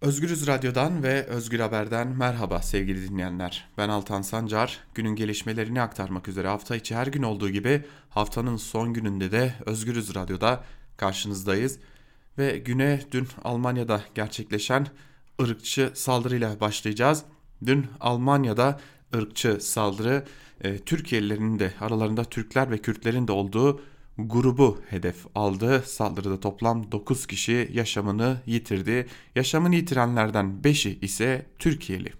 Özgürüz Radyo'dan ve Özgür Haber'den merhaba sevgili dinleyenler. Ben Altan Sancar. Günün gelişmelerini aktarmak üzere hafta içi her gün olduğu gibi haftanın son gününde de Özgürüz Radyo'da karşınızdayız. Ve güne dün Almanya'da gerçekleşen ırkçı saldırıyla başlayacağız. Dün Almanya'da ırkçı saldırı e, Türkiye'lilerin de aralarında Türkler ve Kürtlerin de olduğu grubu hedef aldı. Saldırıda toplam 9 kişi yaşamını yitirdi. Yaşamını yitirenlerden 5'i ise Türkiye'li.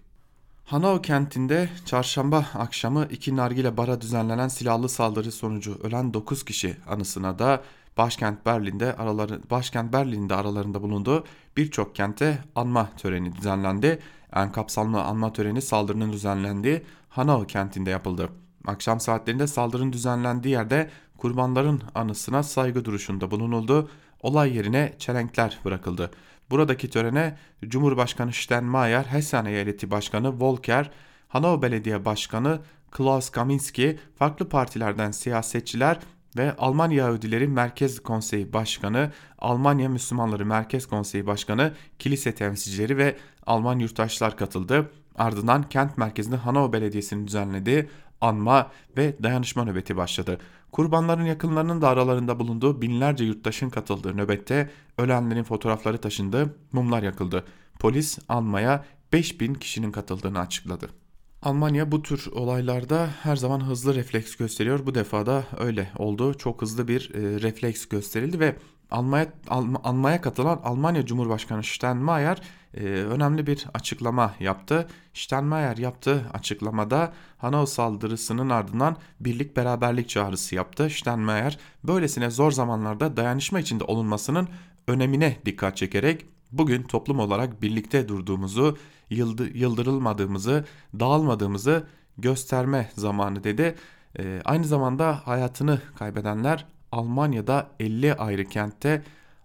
Hanau kentinde çarşamba akşamı iki nargile bara düzenlenen silahlı saldırı sonucu ölen 9 kişi anısına da başkent Berlin'de araları başkent Berlin'de aralarında bulunduğu birçok kente anma töreni düzenlendi. En kapsamlı anma töreni saldırının düzenlendiği Hanau kentinde yapıldı. Akşam saatlerinde saldırının düzenlendiği yerde kurbanların anısına saygı duruşunda bulunuldu. Olay yerine çelenkler bırakıldı. Buradaki törene Cumhurbaşkanı Steinmeier, Hessen Eyaleti Başkanı Volker, Hanau Belediye Başkanı Klaus Kaminski, farklı partilerden siyasetçiler ve Alman Yahudileri Merkez Konseyi Başkanı, Almanya Müslümanları Merkez Konseyi Başkanı, kilise temsilcileri ve Alman yurttaşlar katıldı. Ardından kent merkezinde Hanau Belediyesi'nin düzenlediği anma ve dayanışma nöbeti başladı. Kurbanların yakınlarının da aralarında bulunduğu binlerce yurttaşın katıldığı nöbette ölenlerin fotoğrafları taşındı, mumlar yakıldı. Polis anmaya 5000 kişinin katıldığını açıkladı. Almanya bu tür olaylarda her zaman hızlı refleks gösteriyor. Bu defa da öyle oldu. Çok hızlı bir e, refleks gösterildi ve almaya, almaya katılan Almanya Cumhurbaşkanı Steinmeier e, önemli bir açıklama yaptı. Steinmeier yaptığı açıklamada Hanau saldırısının ardından birlik beraberlik çağrısı yaptı. Steinmeier böylesine zor zamanlarda dayanışma içinde olunmasının önemine dikkat çekerek bugün toplum olarak birlikte durduğumuzu, yıldırılmadığımızı, dağılmadığımızı gösterme zamanı dedi. E, aynı zamanda hayatını kaybedenler Almanya'da 50 ayrı kentte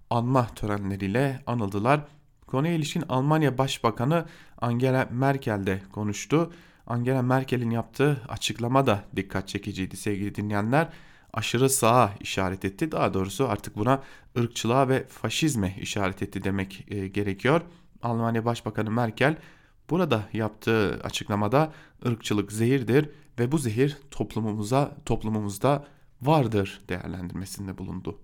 anma törenleriyle anıldılar. Konuya ilişkin Almanya Başbakanı Angela Merkel de konuştu. Angela Merkel'in yaptığı açıklama da dikkat çekiciydi sevgili dinleyenler. Aşırı sağa işaret etti. Daha doğrusu artık buna ırkçılığa ve faşizme işaret etti demek e, gerekiyor. Almanya Başbakanı Merkel burada yaptığı açıklamada ırkçılık zehirdir ve bu zehir toplumumuza toplumumuzda vardır değerlendirmesinde bulundu.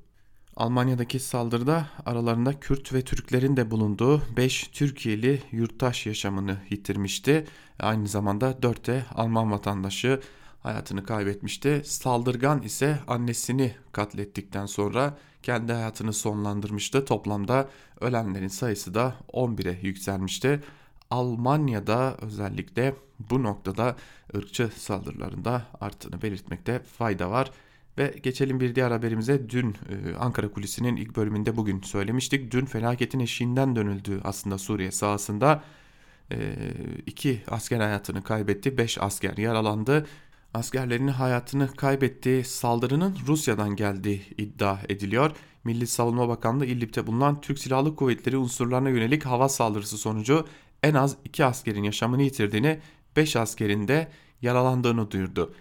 Almanya'daki saldırıda aralarında Kürt ve Türklerin de bulunduğu 5 Türkiye'li yurttaş yaşamını yitirmişti. Aynı zamanda 4 de Alman vatandaşı hayatını kaybetmişti. Saldırgan ise annesini katlettikten sonra kendi hayatını sonlandırmıştı. Toplamda ölenlerin sayısı da 11'e yükselmişti. Almanya'da özellikle bu noktada ırkçı saldırılarında arttığını belirtmekte fayda var. Ve geçelim bir diğer haberimize. Dün e, Ankara Kulisi'nin ilk bölümünde bugün söylemiştik. Dün felaketin eşiğinden dönüldü aslında Suriye sahasında. E, iki asker hayatını kaybetti, beş asker yaralandı. Askerlerin hayatını kaybettiği saldırının Rusya'dan geldiği iddia ediliyor. Milli Savunma Bakanlığı İdlib'de bulunan Türk Silahlı Kuvvetleri unsurlarına yönelik hava saldırısı sonucu en az iki askerin yaşamını yitirdiğini, beş askerin de yaralandığını duyurdu.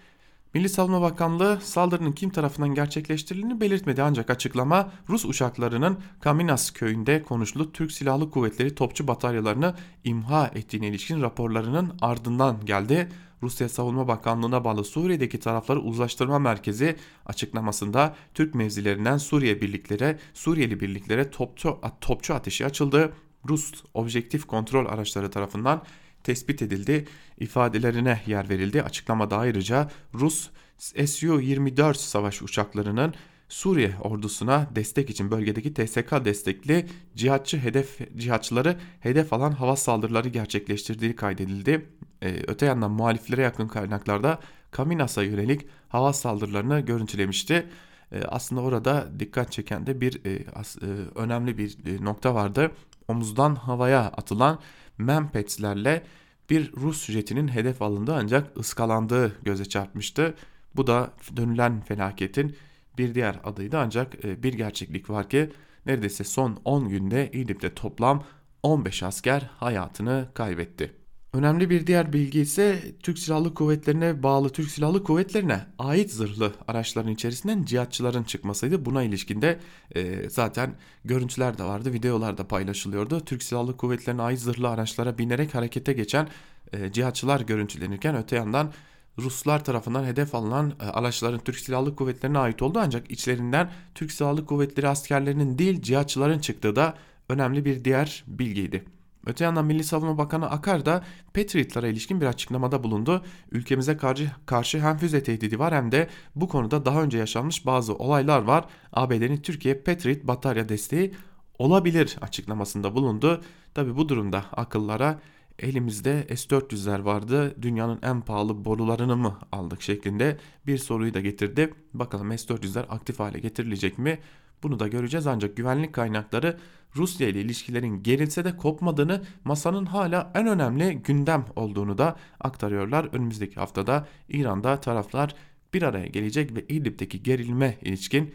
Milli Savunma Bakanlığı saldırının kim tarafından gerçekleştirildiğini belirtmedi ancak açıklama Rus uçaklarının Kaminas köyünde konuşulu Türk Silahlı Kuvvetleri topçu bataryalarını imha ettiğine ilişkin raporlarının ardından geldi. Rusya Savunma Bakanlığı'na bağlı Suriye'deki tarafları uzlaştırma merkezi açıklamasında Türk mevzilerinden Suriye birliklere, Suriyeli birliklere topçu, topçu ateşi açıldı. Rus objektif kontrol araçları tarafından tespit edildi ifadelerine yer verildi. Açıklamada ayrıca Rus Su-24 savaş uçaklarının Suriye ordusuna destek için bölgedeki TSK destekli cihatçı hedef cihatçıları hedef alan hava saldırıları gerçekleştirdiği kaydedildi. Ee, öte yandan muhaliflere yakın kaynaklarda Kaminas'a yönelik hava saldırılarını görüntülemişti. Ee, aslında orada dikkat çeken de bir e, as, e, önemli bir e, nokta vardı. Omuzdan havaya atılan Mempetslerle bir Rus jetinin hedef alındığı ancak ıskalandığı göze çarpmıştı. Bu da dönülen felaketin bir diğer adıydı ancak e, bir gerçeklik var ki neredeyse son 10 günde İdlib'de toplam 15 asker hayatını kaybetti. Önemli bir diğer bilgi ise Türk Silahlı Kuvvetleri'ne bağlı Türk Silahlı Kuvvetleri'ne ait zırhlı araçların içerisinden cihatçıların çıkmasıydı. Buna ilişkin de e, zaten görüntüler de vardı, videolar da paylaşılıyordu. Türk Silahlı Kuvvetleri'ne ait zırhlı araçlara binerek harekete geçen e, cihatçılar görüntülenirken öte yandan Ruslar tarafından hedef alınan e, araçların Türk Silahlı Kuvvetleri'ne ait oldu ancak içlerinden Türk Silahlı Kuvvetleri askerlerinin değil cihatçıların çıktığı da önemli bir diğer bilgiydi. Öte yandan Milli Savunma Bakanı Akar da Patriot'lara ilişkin bir açıklamada bulundu. Ülkemize karşı, karşı hem füze tehdidi var hem de bu konuda daha önce yaşanmış bazı olaylar var. ABD'nin Türkiye Patriot batarya desteği olabilir açıklamasında bulundu. Tabi bu durumda akıllara elimizde S-400'ler vardı dünyanın en pahalı borularını mı aldık şeklinde bir soruyu da getirdi. Bakalım S-400'ler aktif hale getirilecek mi? Bunu da göreceğiz ancak güvenlik kaynakları Rusya ile ilişkilerin gerilse de kopmadığını masanın hala en önemli gündem olduğunu da aktarıyorlar. Önümüzdeki haftada İran'da taraflar bir araya gelecek ve İdlib'deki gerilme ilişkin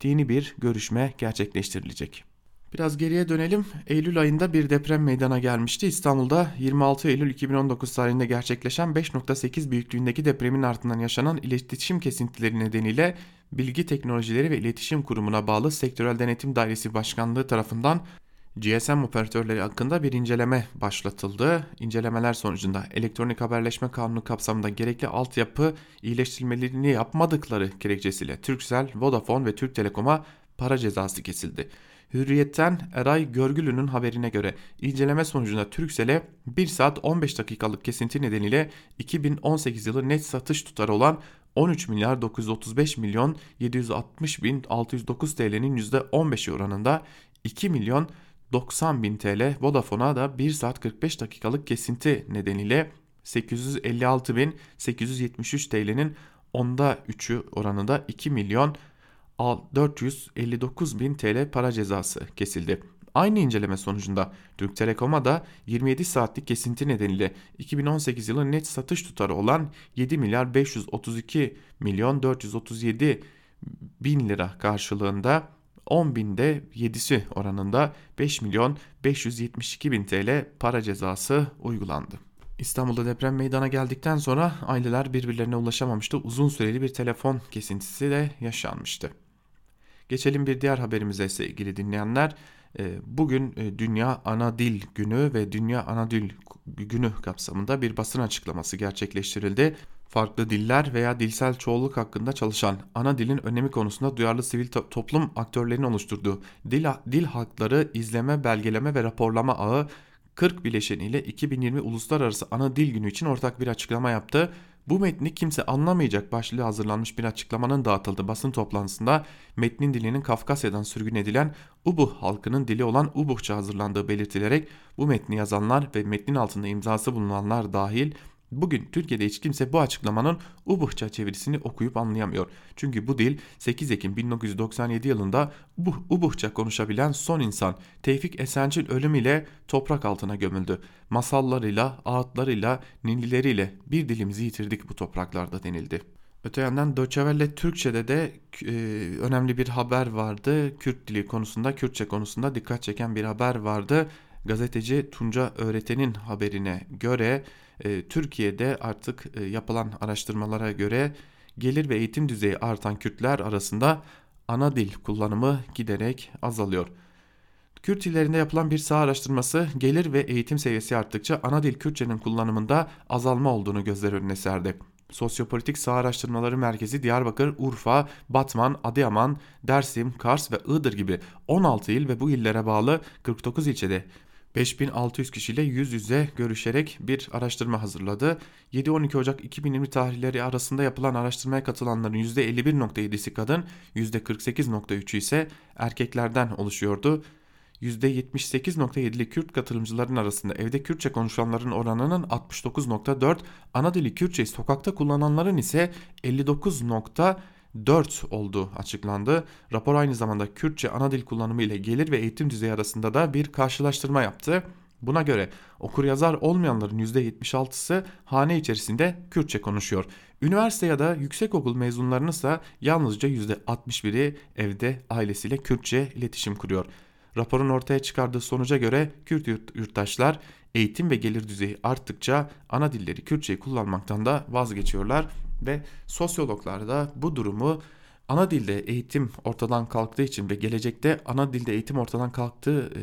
dini bir görüşme gerçekleştirilecek. Biraz geriye dönelim. Eylül ayında bir deprem meydana gelmişti. İstanbul'da 26 Eylül 2019 tarihinde gerçekleşen 5.8 büyüklüğündeki depremin ardından yaşanan iletişim kesintileri nedeniyle Bilgi Teknolojileri ve İletişim Kurumu'na bağlı Sektörel Denetim Dairesi Başkanlığı tarafından GSM operatörleri hakkında bir inceleme başlatıldı. İncelemeler sonucunda elektronik haberleşme kanunu kapsamında gerekli altyapı iyileştirmelerini yapmadıkları gerekçesiyle Turkcell, Vodafone ve Türk Telekom'a para cezası kesildi. Hürriyet'ten Eray Görgülü'nün haberine göre inceleme sonucunda Turkcell'e 1 saat 15 dakikalık kesinti nedeniyle 2018 yılı net satış tutarı olan 13 milyar 935 milyon 760 bin 609 TL'nin %15'i oranında 2 milyon 90 bin TL Vodafone'a da 1 saat 45 dakikalık kesinti nedeniyle 856 bin 873 TL'nin onda 3'ü oranında 2 milyon 459 bin TL para cezası kesildi. Aynı inceleme sonucunda Türk Telekom'a da 27 saatlik kesinti nedeniyle 2018 yılı net satış tutarı olan 7 milyar 532 milyon 437 bin lira karşılığında 10 binde 7'si oranında 5 milyon 572 bin TL para cezası uygulandı. İstanbul'da deprem meydana geldikten sonra aileler birbirlerine ulaşamamıştı. Uzun süreli bir telefon kesintisi de yaşanmıştı. Geçelim bir diğer haberimize sevgili dinleyenler. Ee, bugün e, Dünya Ana Dil Günü ve Dünya Ana Dil Günü kapsamında bir basın açıklaması gerçekleştirildi. Farklı diller veya dilsel çoğulluk hakkında çalışan ana dilin önemi konusunda duyarlı sivil toplum aktörlerinin oluşturduğu Dil, Dil Hakları İzleme, Belgeleme ve Raporlama Ağı 40 bileşeniyle 2020 Uluslararası Ana Dil Günü için ortak bir açıklama yaptı. Bu metni kimse anlamayacak başlığı hazırlanmış bir açıklamanın dağıtıldığı basın toplantısında metnin dilinin Kafkasya'dan sürgün edilen Ubuh halkının dili olan Ubuhça hazırlandığı belirtilerek bu metni yazanlar ve metnin altında imzası bulunanlar dahil Bugün Türkiye'de hiç kimse bu açıklamanın Ubuhça çevirisini okuyup anlayamıyor. Çünkü bu dil 8 Ekim 1997 yılında Ubuh, Ubuhça konuşabilen son insan Tevfik Esencil ölümüyle toprak altına gömüldü. Masallarıyla, ağıtlarıyla, ninlileriyle bir dilimizi yitirdik bu topraklarda denildi. Öte yandan Doçevelle Türkçe'de de e, önemli bir haber vardı. Kürt dili konusunda, Kürtçe konusunda dikkat çeken bir haber vardı. Gazeteci Tunca Öğreten'in haberine göre e, Türkiye'de artık e, yapılan araştırmalara göre gelir ve eğitim düzeyi artan Kürtler arasında ana dil kullanımı giderek azalıyor. Kürt illerinde yapılan bir saha araştırması gelir ve eğitim seviyesi arttıkça ana dil Kürtçenin kullanımında azalma olduğunu gözler önüne serdi. Sosyopolitik Saha Araştırmaları Merkezi Diyarbakır, Urfa, Batman, Adıyaman, Dersim, Kars ve Iğdır gibi 16 il ve bu illere bağlı 49 ilçede 5600 kişiyle yüz yüze görüşerek bir araştırma hazırladı. 7-12 Ocak 2020 tarihleri arasında yapılan araştırmaya katılanların %51.7'si kadın, %48.3'ü ise erkeklerden oluşuyordu. %78.7'li Kürt katılımcıların arasında evde Kürtçe konuşanların oranının 69.4, ana dili Kürtçeyi sokakta kullananların ise 59. 4 olduğu açıklandı. Rapor aynı zamanda Kürtçe ana dil kullanımı ile gelir ve eğitim düzeyi arasında da bir karşılaştırma yaptı. Buna göre okur yazar olmayanların %76'sı hane içerisinde Kürtçe konuşuyor. Üniversite ya da yüksekokul mezunlarının ise yalnızca %61'i evde ailesiyle Kürtçe iletişim kuruyor. Raporun ortaya çıkardığı sonuca göre Kürt yurttaşlar eğitim ve gelir düzeyi arttıkça ana dilleri Kürtçeyi kullanmaktan da vazgeçiyorlar ve sosyologlar da bu durumu ana dilde eğitim ortadan kalktığı için ve gelecekte ana dilde eğitim ortadan kalktığı e,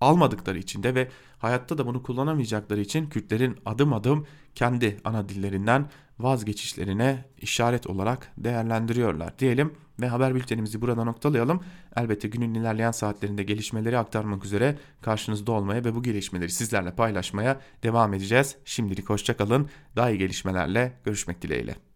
almadıkları için de ve hayatta da bunu kullanamayacakları için Kürtlerin adım adım kendi ana dillerinden vazgeçişlerine işaret olarak değerlendiriyorlar diyelim ve haber bültenimizi burada noktalayalım. Elbette günün ilerleyen saatlerinde gelişmeleri aktarmak üzere karşınızda olmaya ve bu gelişmeleri sizlerle paylaşmaya devam edeceğiz. Şimdilik hoşçakalın. Daha iyi gelişmelerle görüşmek dileğiyle.